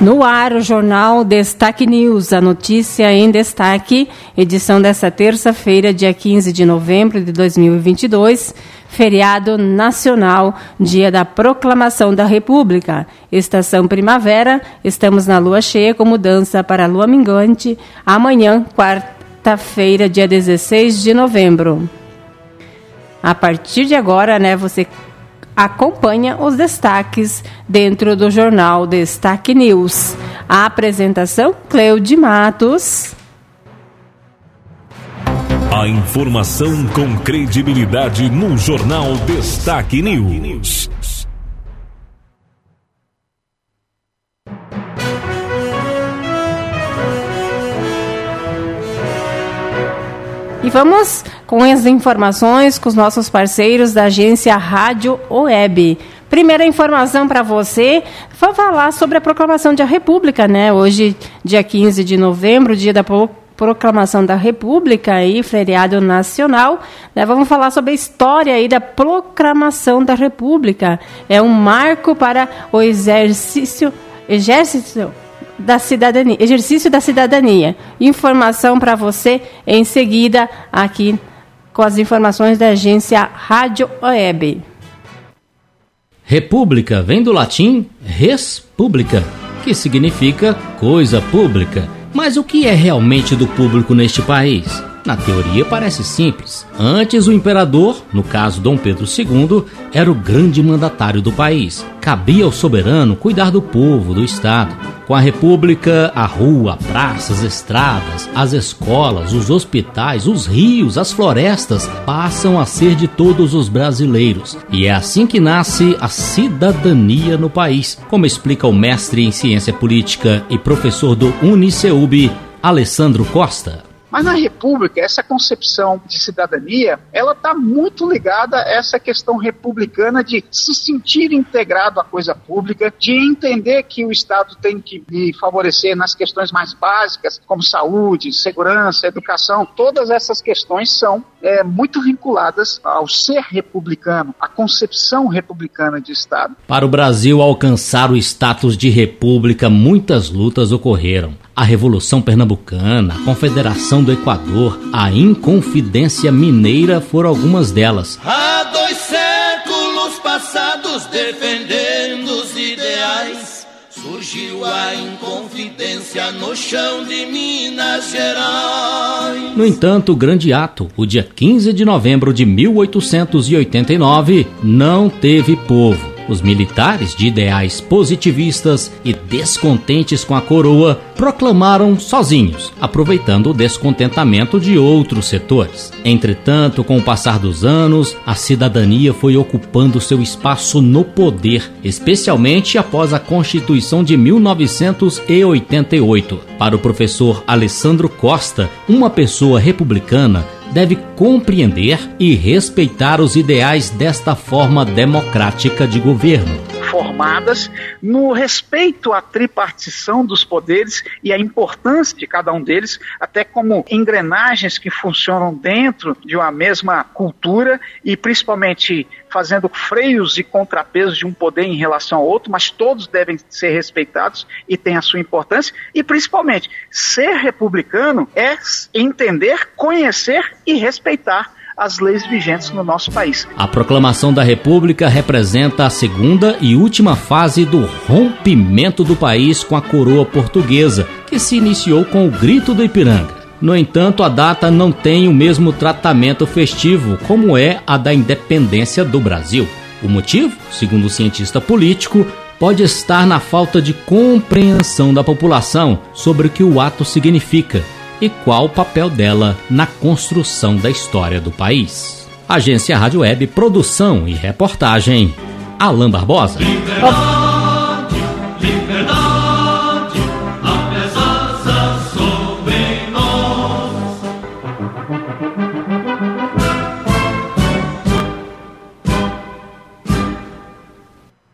No ar, o jornal Destaque News, a notícia em destaque, edição desta terça-feira, dia 15 de novembro de 2022, feriado nacional, dia da proclamação da República. Estação primavera, estamos na lua cheia com mudança para a lua minguante, amanhã, quarta-feira, dia 16 de novembro. A partir de agora, né, você acompanha os destaques dentro do jornal Destaque News. A apresentação, Cleide Matos. A informação com credibilidade no jornal Destaque News. E vamos com as informações com os nossos parceiros da agência Rádio Web. Primeira informação para você foi falar sobre a proclamação da República, né? Hoje, dia 15 de novembro, dia da proclamação da República e feriado nacional. Né? Vamos falar sobre a história aí da proclamação da República. É um marco para o exercício exército da cidadania, exercício da cidadania. Informação para você em seguida aqui com as informações da agência Rádio Web. República vem do latim res publica, que significa coisa pública. Mas o que é realmente do público neste país? Na teoria parece simples. Antes, o imperador, no caso Dom Pedro II, era o grande mandatário do país. Cabia ao soberano cuidar do povo, do Estado. Com a República, a rua, a praça, as estradas, as escolas, os hospitais, os rios, as florestas passam a ser de todos os brasileiros. E é assim que nasce a cidadania no país, como explica o mestre em ciência política e professor do Uniceub, Alessandro Costa. Mas na República, essa concepção de cidadania, ela está muito ligada a essa questão republicana de se sentir integrado à coisa pública, de entender que o Estado tem que lhe favorecer nas questões mais básicas, como saúde, segurança, educação. Todas essas questões são é, muito vinculadas ao ser republicano, à concepção republicana de Estado. Para o Brasil alcançar o status de república, muitas lutas ocorreram a Revolução Pernambucana, a Confederação do Equador, a Inconfidência Mineira foram algumas delas. Há dois séculos passados defendendo os ideais, surgiu a Inconfidência no chão de Minas Gerais. No entanto, o grande ato, o dia 15 de novembro de 1889, não teve povo os militares de ideais positivistas e descontentes com a coroa proclamaram sozinhos, aproveitando o descontentamento de outros setores. Entretanto, com o passar dos anos, a cidadania foi ocupando seu espaço no poder, especialmente após a Constituição de 1988. Para o professor Alessandro Costa, uma pessoa republicana deve compreender e respeitar os ideais desta forma democrática de governo. Formadas no respeito à tripartição dos poderes e à importância de cada um deles, até como engrenagens que funcionam dentro de uma mesma cultura e principalmente fazendo freios e contrapesos de um poder em relação ao outro, mas todos devem ser respeitados e têm a sua importância. E principalmente, ser republicano é entender, conhecer e respeitar as leis vigentes no nosso país. A proclamação da República representa a segunda e última fase do rompimento do país com a coroa portuguesa, que se iniciou com o Grito do Ipiranga. No entanto, a data não tem o mesmo tratamento festivo como é a da independência do Brasil. O motivo, segundo o cientista político, pode estar na falta de compreensão da população sobre o que o ato significa e qual o papel dela na construção da história do país. Agência Rádio Web, produção e reportagem, Alain Barbosa.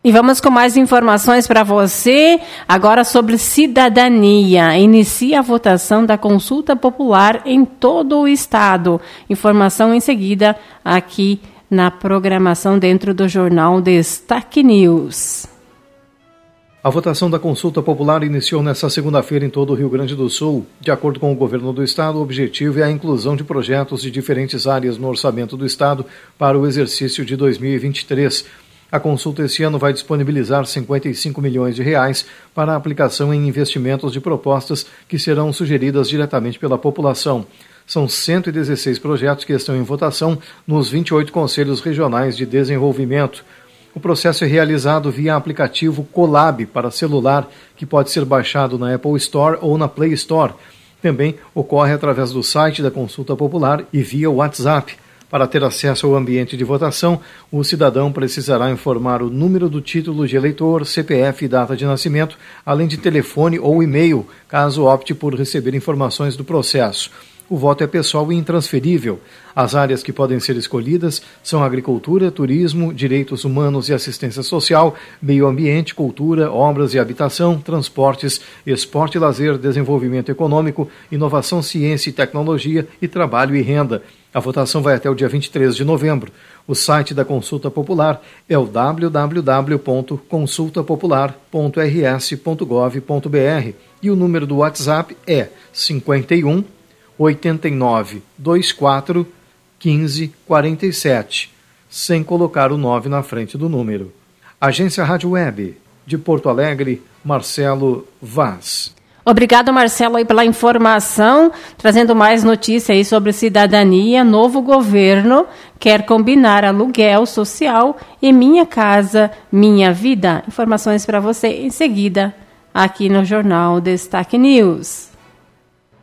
E vamos com mais informações para você agora sobre cidadania. Inicia a votação da consulta popular em todo o estado. Informação em seguida aqui na programação dentro do jornal Destaque News. A votação da consulta popular iniciou nesta segunda-feira em todo o Rio Grande do Sul. De acordo com o governo do estado, o objetivo é a inclusão de projetos de diferentes áreas no orçamento do estado para o exercício de 2023. A consulta esse ano vai disponibilizar 55 milhões de reais para a aplicação em investimentos de propostas que serão sugeridas diretamente pela população. São 116 projetos que estão em votação nos 28 conselhos regionais de desenvolvimento. O processo é realizado via aplicativo Colab para celular, que pode ser baixado na Apple Store ou na Play Store. Também ocorre através do site da Consulta Popular e via WhatsApp. Para ter acesso ao ambiente de votação, o cidadão precisará informar o número do título de eleitor, CPF e data de nascimento, além de telefone ou e-mail, caso opte por receber informações do processo. O voto é pessoal e intransferível. As áreas que podem ser escolhidas são agricultura, turismo, direitos humanos e assistência social, meio ambiente, cultura, obras e habitação, transportes, esporte e lazer, desenvolvimento econômico, inovação, ciência e tecnologia e trabalho e renda. A votação vai até o dia 23 de novembro. O site da Consulta Popular é o www.consultapopular.rs.gov.br e o número do WhatsApp é 51 89 24 15 47, sem colocar o 9 na frente do número. Agência Rádio Web, de Porto Alegre, Marcelo Vaz. Obrigado, Marcelo, aí pela informação, trazendo mais notícias sobre cidadania. Novo governo quer combinar aluguel social e Minha Casa, Minha Vida. Informações para você em seguida, aqui no Jornal Destaque News.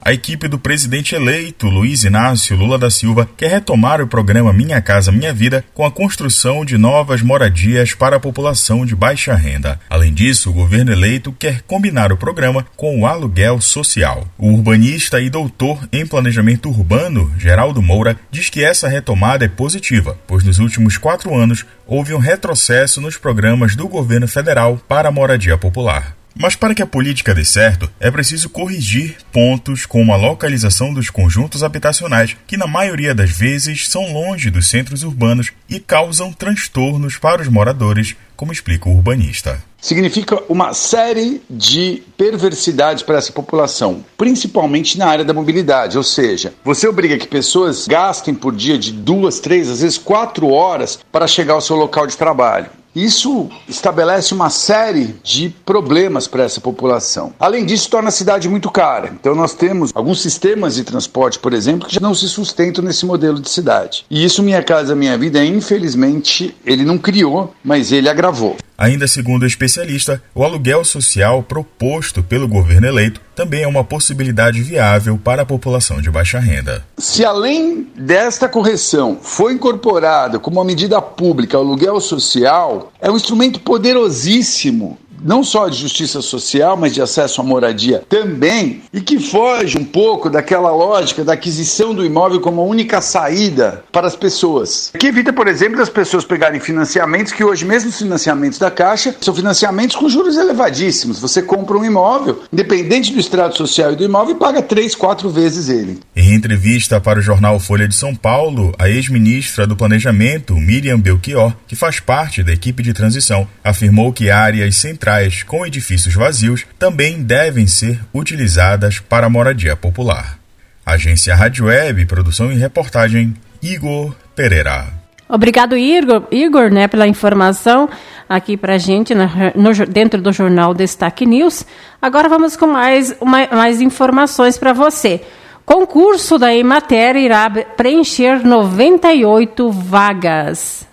A equipe do presidente eleito, Luiz Inácio Lula da Silva, quer retomar o programa Minha Casa Minha Vida com a construção de novas moradias para a população de baixa renda. Além disso, o governo eleito quer combinar o programa com o aluguel social. O urbanista e doutor em planejamento urbano, Geraldo Moura, diz que essa retomada é positiva, pois nos últimos quatro anos houve um retrocesso nos programas do governo federal para a moradia popular. Mas para que a política dê certo, é preciso corrigir pontos como a localização dos conjuntos habitacionais, que na maioria das vezes são longe dos centros urbanos e causam transtornos para os moradores, como explica o urbanista. Significa uma série de perversidades para essa população, principalmente na área da mobilidade, ou seja, você obriga que pessoas gastem por dia de duas, três, às vezes quatro horas para chegar ao seu local de trabalho. Isso estabelece uma série de problemas para essa população. Além disso, torna a cidade muito cara. Então, nós temos alguns sistemas de transporte, por exemplo, que já não se sustentam nesse modelo de cidade. E isso, Minha Casa Minha Vida, infelizmente, ele não criou, mas ele agravou. Ainda segundo o especialista, o aluguel social proposto pelo governo eleito também é uma possibilidade viável para a população de baixa renda. Se além desta correção foi incorporada como uma medida pública o aluguel social, é um instrumento poderosíssimo não só de justiça social, mas de acesso à moradia também, e que foge um pouco daquela lógica da aquisição do imóvel como a única saída para as pessoas. Que evita, por exemplo, das pessoas pegarem financiamentos que hoje, mesmo os financiamentos da Caixa, são financiamentos com juros elevadíssimos. Você compra um imóvel, independente do estrato social e do imóvel, e paga três, quatro vezes ele. Em entrevista para o jornal Folha de São Paulo, a ex-ministra do Planejamento, Miriam Belchior, que faz parte da equipe de transição, afirmou que áreas centrais locais com edifícios vazios também devem ser utilizadas para moradia popular. Agência Rádio Web, produção e reportagem, Igor Pereira. Obrigado, Igor, Igor né, pela informação aqui para a gente no, dentro do jornal Destaque News. Agora vamos com mais, uma, mais informações para você. Concurso da Emater irá preencher 98 vagas.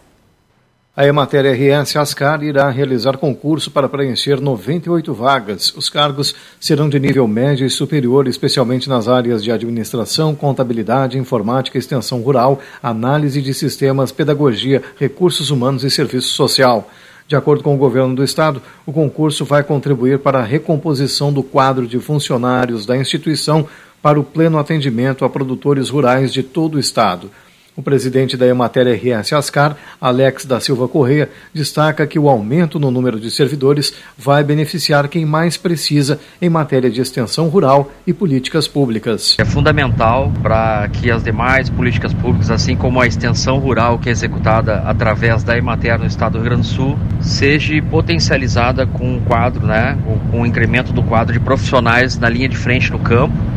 A Emater RS Ascar irá realizar concurso para preencher 98 vagas. Os cargos serão de nível médio e superior, especialmente nas áreas de administração, contabilidade, informática, extensão rural, análise de sistemas, pedagogia, recursos humanos e serviço social. De acordo com o governo do estado, o concurso vai contribuir para a recomposição do quadro de funcionários da instituição para o pleno atendimento a produtores rurais de todo o estado. O presidente da Emater RS Ascar, Alex da Silva Correia, destaca que o aumento no número de servidores vai beneficiar quem mais precisa em matéria de extensão rural e políticas públicas. É fundamental para que as demais políticas públicas, assim como a extensão rural que é executada através da Emater no estado do Rio Grande do Sul, seja potencializada com um quadro, né, com o incremento do quadro de profissionais na linha de frente no campo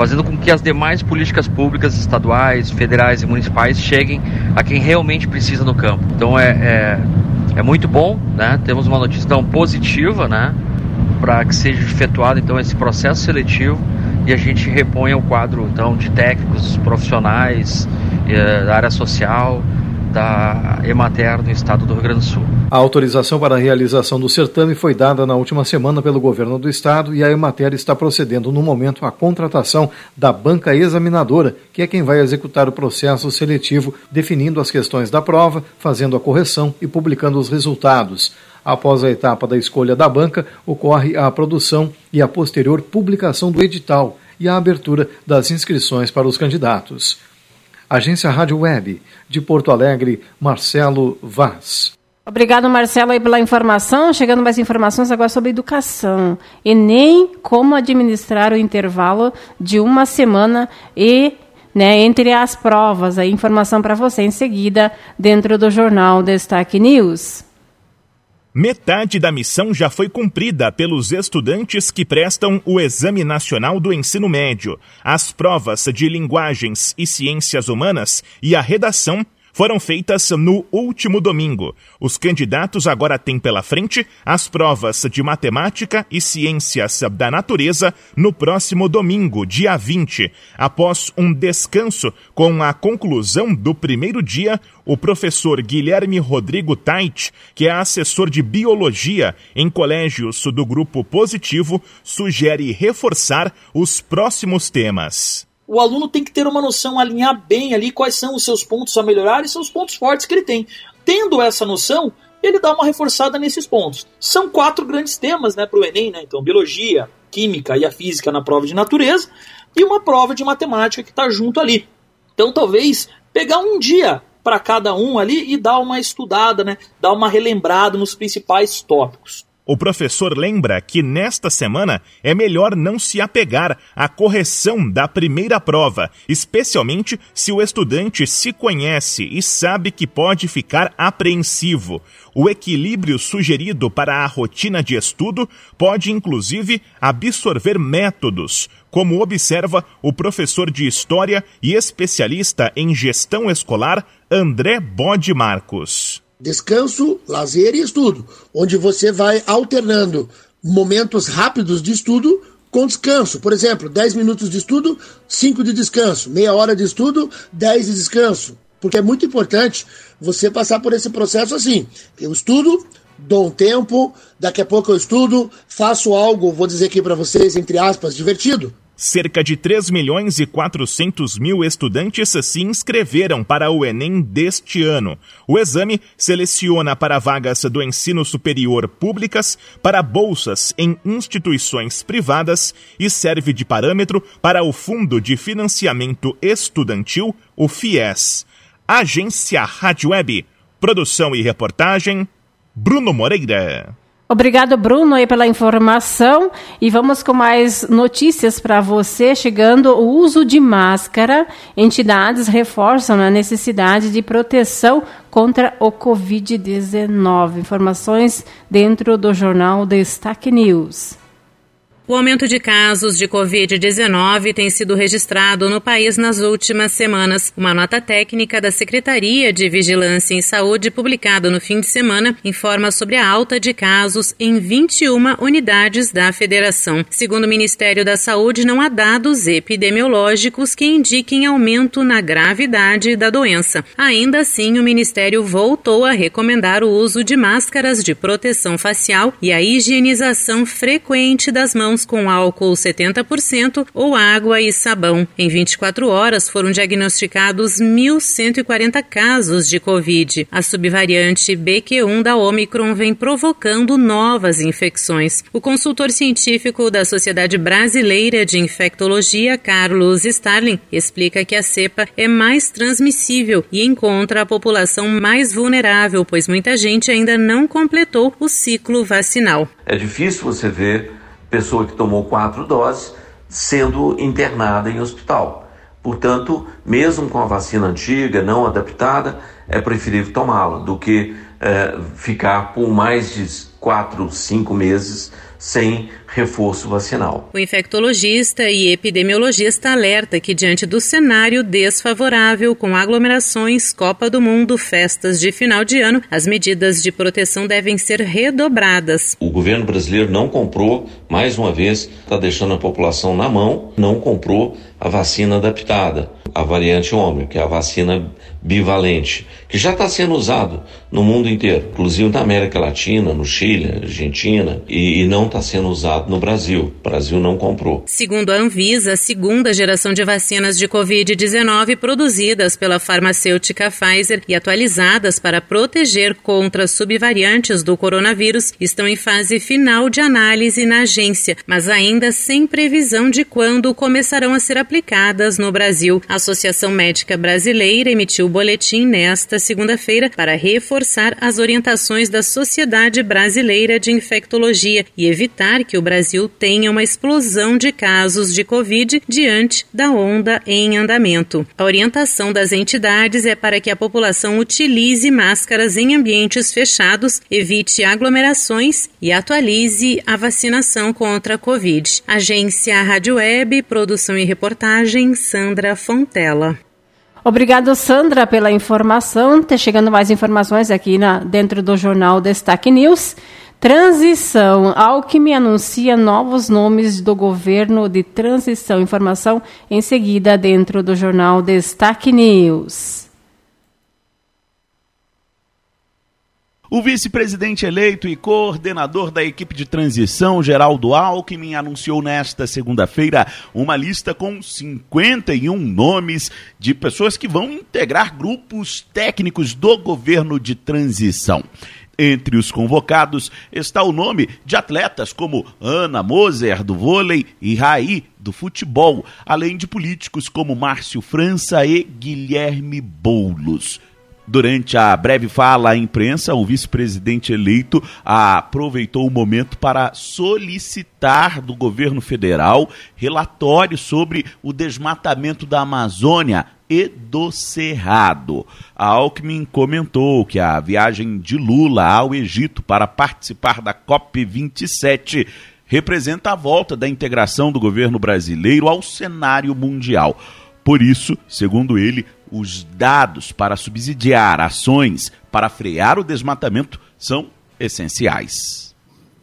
fazendo com que as demais políticas públicas estaduais, federais e municipais cheguem a quem realmente precisa no campo. Então é, é, é muito bom, né? Temos uma notícia tão positiva, né? Para que seja efetuado então esse processo seletivo e a gente reponha o quadro então de técnicos profissionais eh, da área social, da Emater no estado do Rio Grande do Sul. A autorização para a realização do certame foi dada na última semana pelo governo do estado e a Emater está procedendo no momento à contratação da banca examinadora, que é quem vai executar o processo seletivo, definindo as questões da prova, fazendo a correção e publicando os resultados. Após a etapa da escolha da banca, ocorre a produção e a posterior publicação do edital e a abertura das inscrições para os candidatos. Agência Rádio Web, de Porto Alegre, Marcelo Vaz. Obrigado, Marcelo, aí pela informação. Chegando mais informações agora sobre educação. Enem, como administrar o intervalo de uma semana e né, entre as provas. A informação para você em seguida, dentro do jornal Destaque News. Metade da missão já foi cumprida pelos estudantes que prestam o Exame Nacional do Ensino Médio. As provas de linguagens e ciências humanas e a redação foram feitas no último domingo. Os candidatos agora têm pela frente as provas de matemática e ciências da natureza no próximo domingo, dia 20. Após um descanso com a conclusão do primeiro dia, o professor Guilherme Rodrigo Tait, que é assessor de biologia em colégios do grupo positivo, sugere reforçar os próximos temas o aluno tem que ter uma noção, alinhar bem ali quais são os seus pontos a melhorar e seus pontos fortes que ele tem. Tendo essa noção, ele dá uma reforçada nesses pontos. São quatro grandes temas né, para o Enem, né? Então, biologia, química e a física na prova de natureza, e uma prova de matemática que está junto ali. Então, talvez pegar um dia para cada um ali e dar uma estudada, né? Dar uma relembrada nos principais tópicos. O professor lembra que nesta semana é melhor não se apegar à correção da primeira prova, especialmente se o estudante se conhece e sabe que pode ficar apreensivo. O equilíbrio sugerido para a rotina de estudo pode inclusive absorver métodos, como observa o professor de História e especialista em gestão escolar André Bode Marcos descanso, lazer e estudo, onde você vai alternando momentos rápidos de estudo com descanso. Por exemplo, 10 minutos de estudo, 5 de descanso, meia hora de estudo, 10 de descanso. Porque é muito importante você passar por esse processo assim. Eu estudo, dou um tempo, daqui a pouco eu estudo, faço algo, vou dizer aqui para vocês, entre aspas, divertido. Cerca de 3 milhões e 400 mil estudantes se inscreveram para o Enem deste ano. O exame seleciona para vagas do ensino superior públicas, para bolsas em instituições privadas e serve de parâmetro para o Fundo de Financiamento Estudantil, o FIES. Agência Rádio Web. Produção e reportagem, Bruno Moreira. Obrigado, Bruno, aí pela informação. E vamos com mais notícias para você. Chegando o uso de máscara. Entidades reforçam a necessidade de proteção contra o Covid-19. Informações dentro do jornal Destaque News. O aumento de casos de Covid-19 tem sido registrado no país nas últimas semanas. Uma nota técnica da Secretaria de Vigilância em Saúde, publicada no fim de semana, informa sobre a alta de casos em 21 unidades da federação. Segundo o Ministério da Saúde, não há dados epidemiológicos que indiquem aumento na gravidade da doença. Ainda assim, o Ministério voltou a recomendar o uso de máscaras de proteção facial e a higienização frequente das mãos com álcool 70% ou água e sabão. Em 24 horas foram diagnosticados 1.140 casos de Covid. A subvariante BQ1 da Omicron vem provocando novas infecções. O consultor científico da Sociedade Brasileira de Infectologia, Carlos Starling, explica que a cepa é mais transmissível e encontra a população mais vulnerável, pois muita gente ainda não completou o ciclo vacinal. É difícil você ver pessoa que tomou quatro doses sendo internada em hospital. Portanto, mesmo com a vacina antiga, não adaptada, é preferível tomá-la do que é, ficar por mais de quatro, cinco meses sem reforço vacinal. O infectologista e epidemiologista alerta que, diante do cenário desfavorável com aglomerações, Copa do Mundo, festas de final de ano, as medidas de proteção devem ser redobradas. O governo brasileiro não comprou, mais uma vez, está deixando a população na mão, não comprou a vacina adaptada, a variante Ômicron, que é a vacina bivalente, que já está sendo usado no mundo inteiro, inclusive na América Latina, no Chile, Argentina, e, e não está sendo usado no Brasil. O Brasil não comprou. Segundo a Anvisa, a segunda geração de vacinas de Covid-19 produzidas pela farmacêutica Pfizer e atualizadas para proteger contra subvariantes do coronavírus estão em fase final de análise na agência, mas ainda sem previsão de quando começarão a ser aplicadas no Brasil. A Associação Médica Brasileira emitiu o boletim nesta segunda-feira para reforçar as orientações da Sociedade Brasileira de Infectologia e evitar que o Brasil tenha uma explosão de casos de Covid diante da onda em andamento. A orientação das entidades é para que a população utilize máscaras em ambientes fechados, evite aglomerações e atualize a vacinação contra a Covid. Agência Rádio Web, produção e reportagem Sandra Fontela. Obrigado, Sandra, pela informação. Tá chegando mais informações aqui na, dentro do jornal Destaque News. Transição. Alckmin anuncia novos nomes do governo de transição. Informação em seguida dentro do jornal Destaque News. O vice-presidente eleito e coordenador da equipe de transição, Geraldo Alckmin, anunciou nesta segunda-feira uma lista com 51 nomes de pessoas que vão integrar grupos técnicos do governo de transição. Entre os convocados está o nome de atletas como Ana Moser, do vôlei, e Raí, do futebol, além de políticos como Márcio França e Guilherme Boulos. Durante a breve fala à imprensa, o vice-presidente eleito aproveitou o momento para solicitar do governo federal relatório sobre o desmatamento da Amazônia e do Cerrado. A Alckmin comentou que a viagem de Lula ao Egito para participar da COP27 representa a volta da integração do governo brasileiro ao cenário mundial. Por isso, segundo ele, os dados para subsidiar ações para frear o desmatamento são essenciais.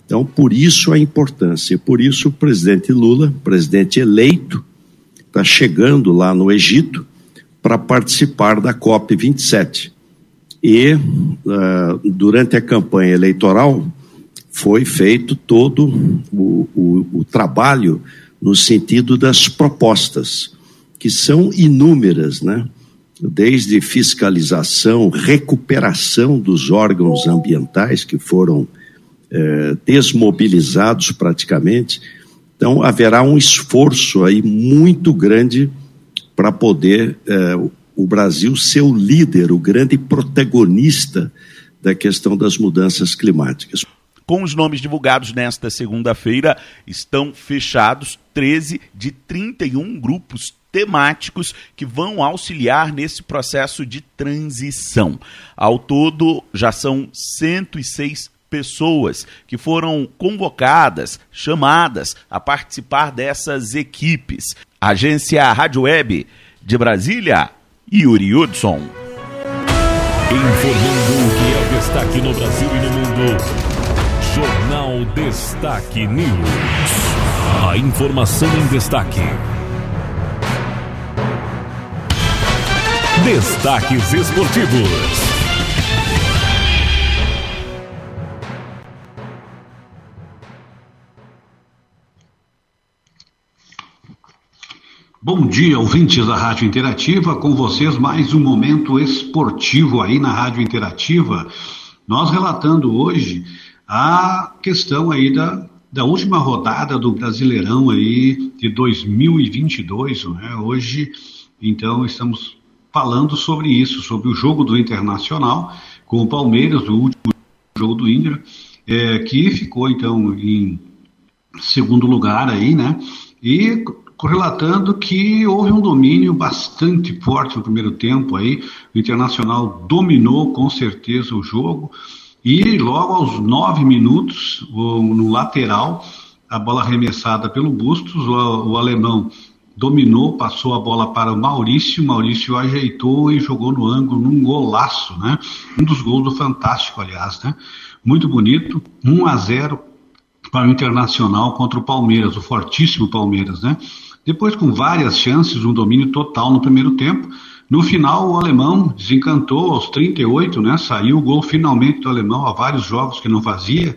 Então, por isso a importância, por isso o presidente Lula, presidente eleito, está chegando lá no Egito para participar da COP 27. E uh, durante a campanha eleitoral foi feito todo o, o, o trabalho no sentido das propostas, que são inúmeras, né? desde fiscalização, recuperação dos órgãos ambientais que foram eh, desmobilizados praticamente. Então, haverá um esforço aí muito grande para poder eh, o Brasil ser o líder, o grande protagonista da questão das mudanças climáticas. Com os nomes divulgados nesta segunda-feira, estão fechados 13 de 31 grupos temáticos que vão auxiliar nesse processo de transição. Ao todo, já são 106 pessoas que foram convocadas, chamadas a participar dessas equipes. Agência Rádio Web de Brasília, Yuri Hudson. Informando o que é o destaque no Brasil e no mundo. Jornal Destaque News. A informação em destaque. Destaques esportivos. Bom dia, ouvintes da Rádio Interativa, com vocês mais um momento esportivo aí na Rádio Interativa. Nós relatando hoje a questão aí da, da última rodada do Brasileirão aí de 2022, né? Hoje, então, estamos falando sobre isso, sobre o jogo do Internacional com o Palmeiras, o último jogo do Inter, é, que ficou então em segundo lugar aí, né? E relatando que houve um domínio bastante forte no primeiro tempo aí, o Internacional dominou com certeza o jogo e logo aos nove minutos, no lateral, a bola arremessada pelo Bustos, o, o alemão dominou, passou a bola para o Maurício, Maurício ajeitou e jogou no ângulo num golaço, né? Um dos gols do Fantástico, aliás, né? Muito bonito, 1 a 0 para o Internacional contra o Palmeiras, o fortíssimo Palmeiras, né? Depois, com várias chances, um domínio total no primeiro tempo. No final, o alemão desencantou aos 38, né? Saiu o gol finalmente do alemão há vários jogos que não fazia,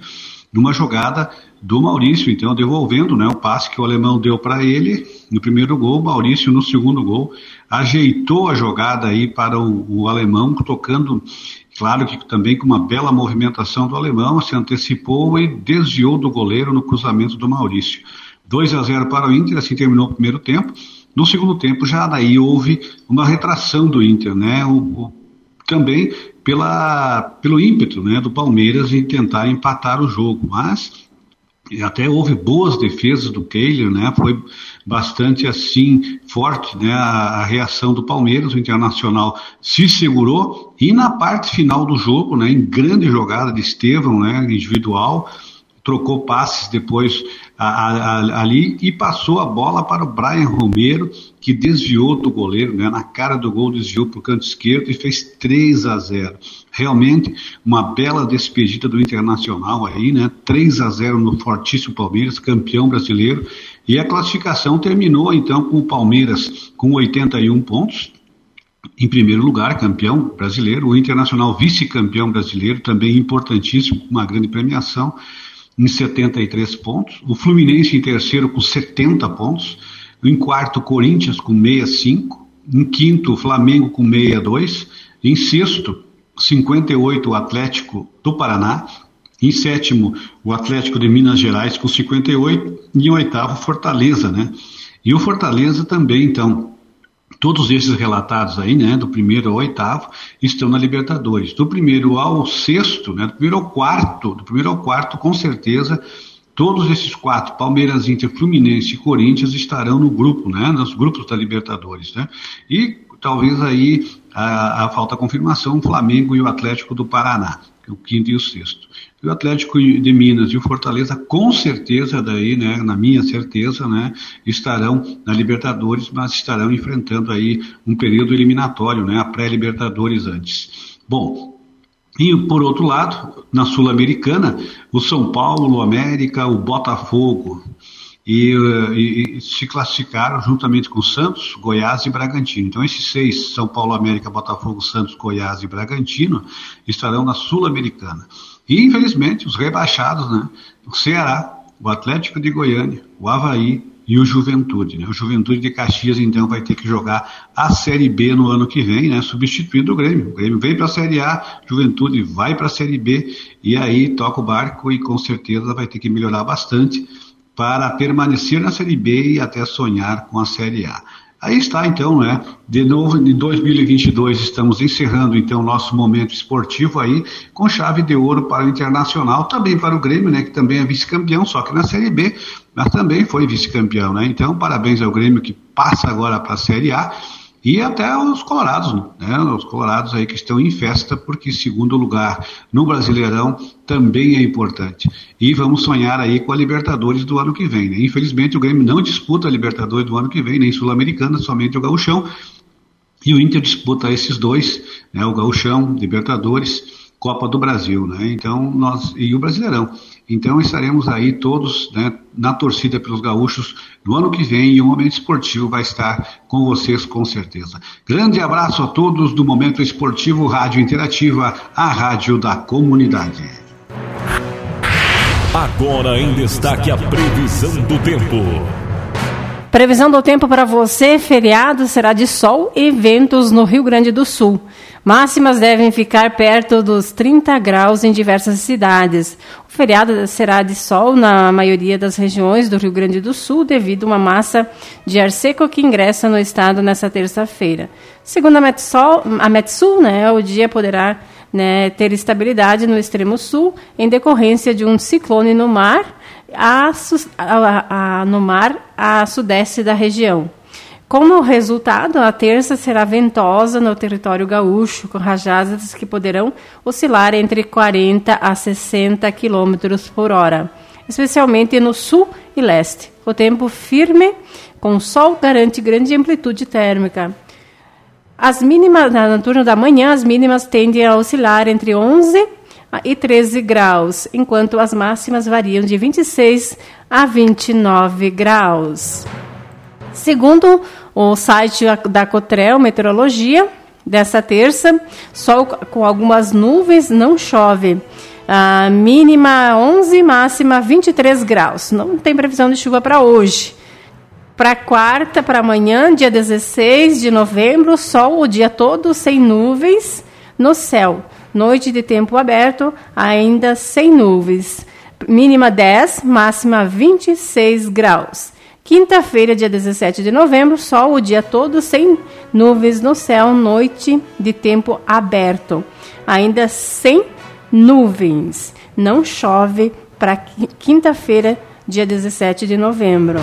numa jogada do Maurício, então devolvendo, né? O passe que o alemão deu para ele no primeiro gol, Maurício no segundo gol ajeitou a jogada aí para o, o alemão, tocando Claro que também com uma bela movimentação do alemão, se antecipou e desviou do goleiro no cruzamento do Maurício. 2 a 0 para o Inter, assim terminou o primeiro tempo. No segundo tempo, já daí houve uma retração do Inter, né? O, o, também pela, pelo ímpeto né, do Palmeiras em tentar empatar o jogo. Mas até houve boas defesas do Kehler, né? Foi bastante assim forte, né? A, a, reação do Palmeiras, o Internacional se segurou e na parte final do jogo, né? Em grande jogada de Estevão, né? Individual, trocou passes depois a, a, ali e passou a bola para o Brian Romero, que desviou do goleiro, né, na cara do gol, desviou para o canto esquerdo e fez 3 a 0. Realmente uma bela despedida do Internacional aí, né? 3 a 0 no fortíssimo Palmeiras, campeão brasileiro. E a classificação terminou então com o Palmeiras com 81 pontos, em primeiro lugar, campeão brasileiro, o Internacional vice-campeão brasileiro, também importantíssimo, uma grande premiação em 73 pontos, o Fluminense em terceiro com 70 pontos, em quarto Corinthians com 65, em quinto Flamengo com 62, em sexto 58 o Atlético do Paraná, em sétimo o Atlético de Minas Gerais com 58 e em oitavo Fortaleza, né? E o Fortaleza também, então, Todos esses relatados aí, né, do primeiro ao oitavo, estão na Libertadores. Do primeiro ao sexto, né, do primeiro ao quarto, do primeiro ao quarto, com certeza, todos esses quatro, Palmeiras, Inter, Fluminense e Corinthians, estarão no grupo, né, nos grupos da Libertadores, né. E talvez aí a, a falta confirmação, o Flamengo e o Atlético do Paraná, o quinto e o sexto. O Atlético de Minas e o Fortaleza, com certeza, daí, né, na minha certeza, né, estarão na Libertadores, mas estarão enfrentando aí um período eliminatório, né, a pré-Libertadores antes. Bom, e por outro lado, na Sul-Americana, o São Paulo, o América, o Botafogo, e, e, e, se classificaram juntamente com Santos, Goiás e Bragantino. Então, esses seis, São Paulo, América, Botafogo, Santos, Goiás e Bragantino, estarão na Sul-Americana. E, infelizmente, os rebaixados, né? O Ceará, o Atlético de Goiânia, o Havaí e o Juventude. Né? O Juventude de Caxias, então, vai ter que jogar a Série B no ano que vem, né? substituindo o Grêmio. O Grêmio vem para a Série A, Juventude vai para a Série B, e aí toca o barco e com certeza vai ter que melhorar bastante para permanecer na Série B e até sonhar com a Série A. Aí está, então, né? De novo, em 2022 estamos encerrando, então, nosso momento esportivo aí com chave de ouro para o Internacional, também para o Grêmio, né? Que também é vice-campeão, só que na Série B, mas também foi vice-campeão, né? Então, parabéns ao Grêmio que passa agora para a Série A e até os colorados, né? Os colorados aí que estão em festa, porque segundo lugar no Brasileirão também é importante. E vamos sonhar aí com a Libertadores do ano que vem, né? Infelizmente o Grêmio não disputa a Libertadores do ano que vem, nem Sul-Americana, somente o Gauchão. E o Inter disputa esses dois, né? O Gauchão, Libertadores, Copa do Brasil, né? Então nós e o Brasileirão. Então estaremos aí todos né, na torcida pelos gaúchos no ano que vem e o Momento Esportivo vai estar com vocês com certeza. Grande abraço a todos do Momento Esportivo Rádio Interativa, a rádio da comunidade. Agora em destaque a previsão do tempo. Previsão do tempo para você, feriado será de sol e ventos no Rio Grande do Sul. Máximas devem ficar perto dos 30 graus em diversas cidades. O feriado será de sol na maioria das regiões do Rio Grande do Sul, devido a uma massa de ar seco que ingressa no estado nesta terça-feira. Segundo a Metsul, a Metsul né, o dia poderá né, ter estabilidade no extremo sul em decorrência de um ciclone no mar a, a, a, no mar a sudeste da região. Como resultado, a terça será ventosa no território gaúcho, com rajadas que poderão oscilar entre 40 a 60 km por hora, especialmente no sul e leste. O tempo firme, com sol, garante grande amplitude térmica. As mínimas, na turno da manhã, as mínimas tendem a oscilar entre 11 e 13 graus, enquanto as máximas variam de 26 a 29 graus. Segundo o site da Cotrel Meteorologia, dessa terça, sol com algumas nuvens, não chove. A mínima 11, máxima 23 graus. Não tem previsão de chuva para hoje. Para quarta, para amanhã, dia 16 de novembro, sol o dia todo sem nuvens no céu. Noite de tempo aberto, ainda sem nuvens. Mínima 10, máxima 26 graus. Quinta-feira, dia 17 de novembro, sol o dia todo sem nuvens no céu, noite de tempo aberto. Ainda sem nuvens. Não chove para quinta-feira, dia 17 de novembro.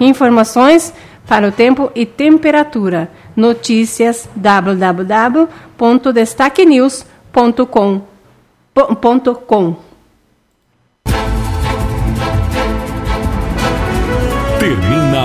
Informações para o tempo e temperatura. Notícias www.destaquenews.com